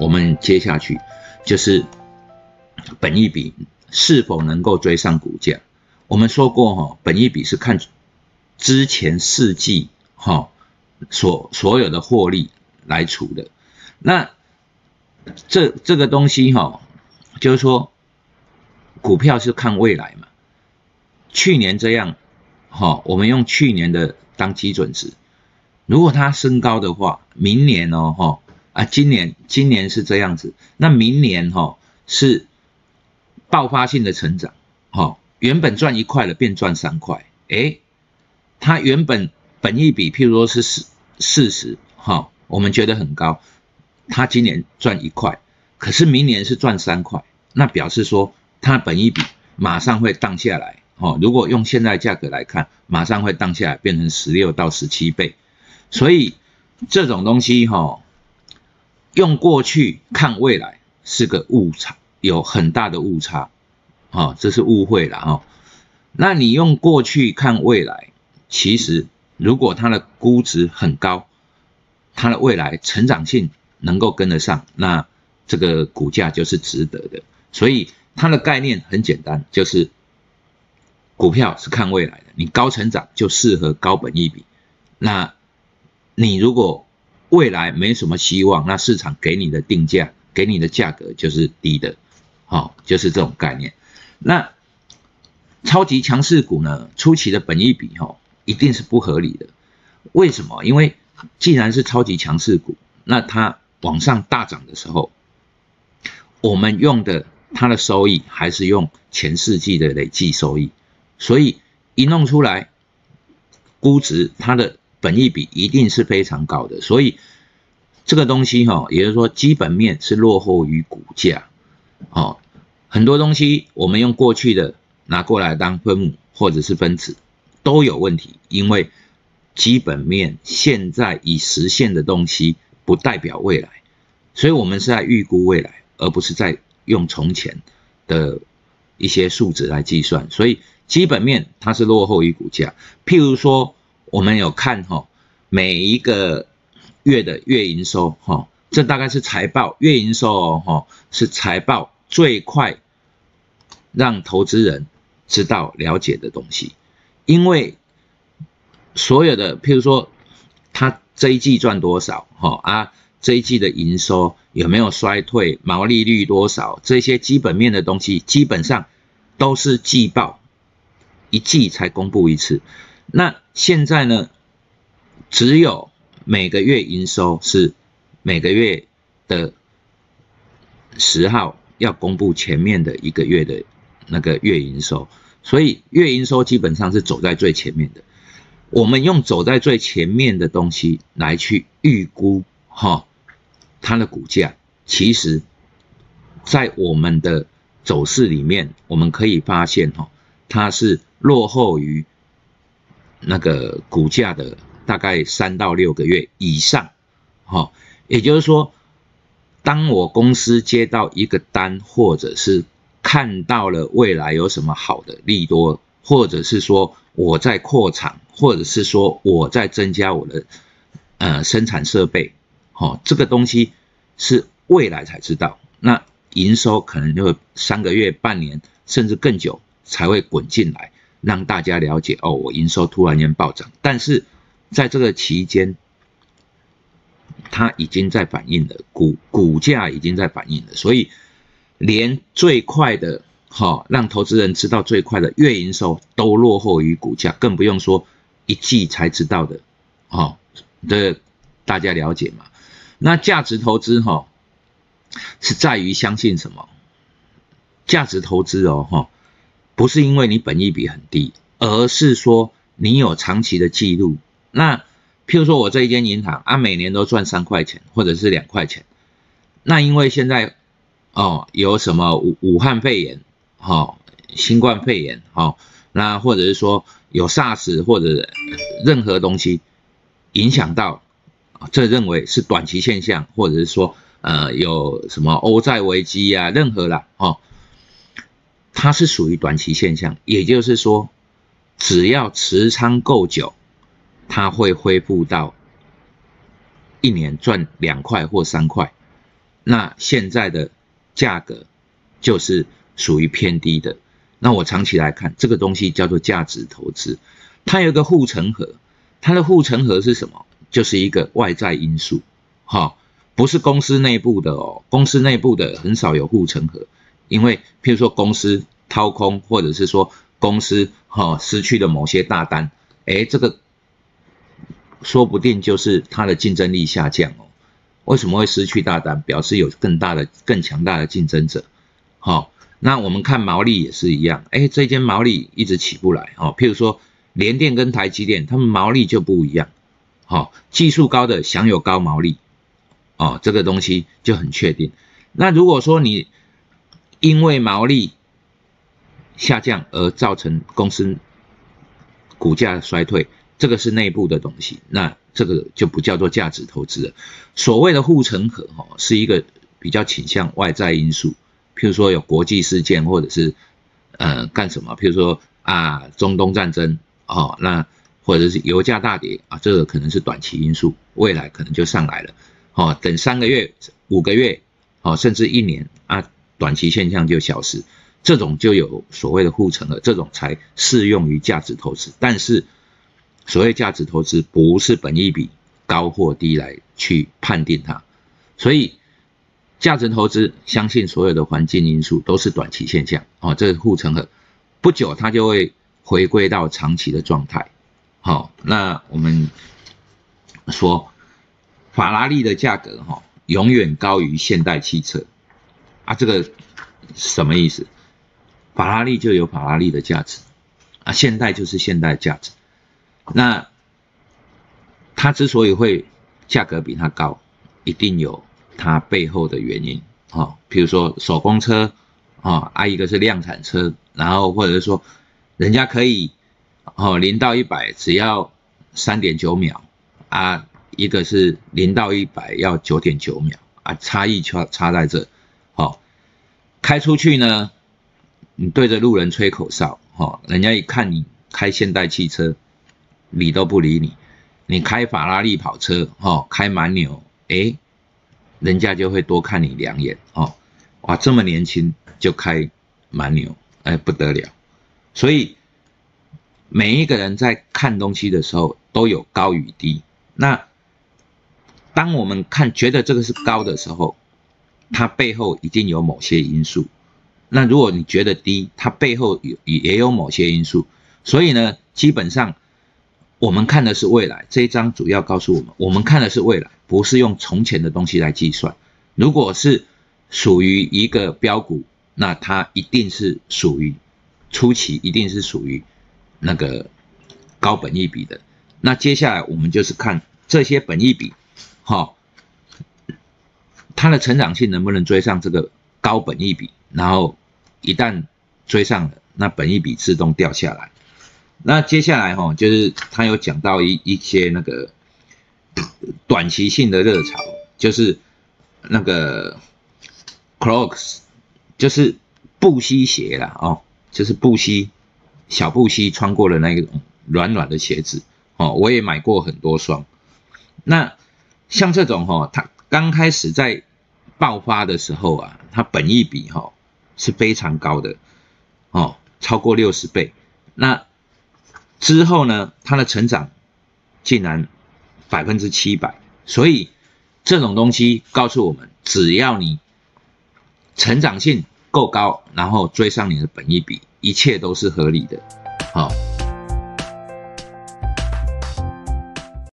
我们接下去就是本益比是否能够追上股价。我们说过哈，本益比是看之前四季哈所所有的获利来除的。那这这个东西哈，就是说股票是看未来嘛。去年这样，哈，我们用去年的当基准值，如果它升高的话，明年哦，哈，啊，今年今年是这样子，那明年哈是爆发性的成长，哈，原本赚一块了，变赚三块，诶，它原本本一比譬如说是四四十，哈，我们觉得很高，它今年赚一块，可是明年是赚三块，那表示说它本一比马上会荡下来。哦，如果用现在价格来看，马上会荡下来，变成十六到十七倍。所以这种东西哈，用过去看未来是个误差，有很大的误差。哦，这是误会了哈。那你用过去看未来，其实如果它的估值很高，它的未来成长性能够跟得上，那这个股价就是值得的。所以它的概念很简单，就是。股票是看未来的，你高成长就适合高本益比。那你如果未来没什么希望，那市场给你的定价、给你的价格就是低的，好，就是这种概念。那超级强势股呢，初期的本益比哈一定是不合理的。为什么？因为既然是超级强势股，那它往上大涨的时候，我们用的它的收益还是用前四季的累计收益。所以一弄出来，估值它的本益比一定是非常高的。所以这个东西哈，也就是说基本面是落后于股价。哦，很多东西我们用过去的拿过来当分母或者是分子都有问题，因为基本面现在已实现的东西不代表未来，所以我们是在预估未来，而不是在用从前的一些数值来计算。所以。基本面它是落后于股价，譬如说我们有看哈，每一个月的月营收哈，这大概是财报月营收哦哈，是财报最快让投资人知道了解的东西，因为所有的譬如说他这一季赚多少哈啊，这一季的营收有没有衰退，毛利率多少，这些基本面的东西基本上都是季报。一季才公布一次，那现在呢？只有每个月营收是每个月的十号要公布前面的一个月的那个月营收，所以月营收基本上是走在最前面的。我们用走在最前面的东西来去预估哈它的股价，其实，在我们的走势里面，我们可以发现哈，它是。落后于那个股价的大概三到六个月以上，哈，也就是说，当我公司接到一个单，或者是看到了未来有什么好的利多，或者是说我在扩厂，或者是说我在增加我的呃生产设备，哈，这个东西是未来才知道，那营收可能就三个月、半年甚至更久才会滚进来。让大家了解哦，我营收突然间暴涨，但是在这个期间，它已经在反映了股股价已经在反映了，所以连最快的哈让投资人知道最快的月营收都落后于股价，更不用说一季才知道的，哦的大家了解嘛？那价值投资哈是在于相信什么？价值投资哦哈。不是因为你本益比很低，而是说你有长期的记录。那譬如说我这一间银行啊，每年都赚三块钱或者是两块钱。那因为现在哦有什么武武汉肺炎，哈，新冠肺炎，哈，那或者是说有 SARS 或者任何东西影响到，这认为是短期现象，或者是说呃有什么欧债危机啊，任何啦，哦。它是属于短期现象，也就是说，只要持仓够久，它会恢复到一年赚两块或三块。那现在的价格就是属于偏低的。那我长期来看，这个东西叫做价值投资，它有个护城河，它的护城河是什么？就是一个外在因素，哈，不是公司内部的哦，公司内部的很少有护城河，因为譬如说公司掏空，或者是说公司哈失去了某些大单，哎，这个说不定就是它的竞争力下降哦。为什么会失去大单？表示有更大的、更强大的竞争者，好。那我们看毛利也是一样，哎，这间毛利一直起不来哦。譬如说联电跟台积电，他们毛利就不一样，好，技术高的享有高毛利，哦，这个东西就很确定。那如果说你因为毛利下降而造成公司股价衰退，这个是内部的东西，那这个就不叫做价值投资。所谓的护城河，哈，是一个比较倾向外在因素。譬如说有国际事件，或者是呃干什么？譬如说啊中东战争哦，那或者是油价大跌啊，这个可能是短期因素，未来可能就上来了哦。等三个月、五个月哦，甚至一年啊，短期现象就消失，这种就有所谓的护城了，这种才适用于价值投资。但是所谓价值投资不是本一比高或低来去判定它，所以。价值投资相信所有的环境因素都是短期现象哦，这是护城河，不久它就会回归到长期的状态。好，那我们说法拉利的价格哈永远高于现代汽车啊，这个什么意思？法拉利就有法拉利的价值啊，现代就是现代价值。那它之所以会价格比它高，一定有。它背后的原因，哈，比如说手工车，啊，啊，一个是量产车，然后或者是说，人家可以，哦，零到一百只要三点九秒，啊，一个是零到一百要九点九秒，啊，差异差差在这，开出去呢，你对着路人吹口哨，哈，人家一看你开现代汽车，理都不理你，你开法拉利跑车，哈，开蛮牛，哎。人家就会多看你两眼哦，哇，这么年轻就开蛮牛，哎，不得了。所以每一个人在看东西的时候都有高与低。那当我们看觉得这个是高的时候，它背后一定有某些因素。那如果你觉得低，它背后有也有某些因素。所以呢，基本上。我们看的是未来，这一章主要告诉我们，我们看的是未来，不是用从前的东西来计算。如果是属于一个标股，那它一定是属于初期，一定是属于那个高本益比的。那接下来我们就是看这些本益比，哈，它的成长性能不能追上这个高本益比？然后一旦追上了，那本益比自动掉下来。那接下来哈，就是他有讲到一一些那个 短期性的热潮，就是那个 Crocs，就是布西鞋啦，哦，就是布西小布西穿过的那个软软的鞋子哦，我也买过很多双。那像这种哈，它刚开始在爆发的时候啊，它本益比哈是非常高的哦，超过六十倍。那之后呢，它的成长竟然百分之七百，所以这种东西告诉我们，只要你成长性够高，然后追上你的本益比，一切都是合理的，好。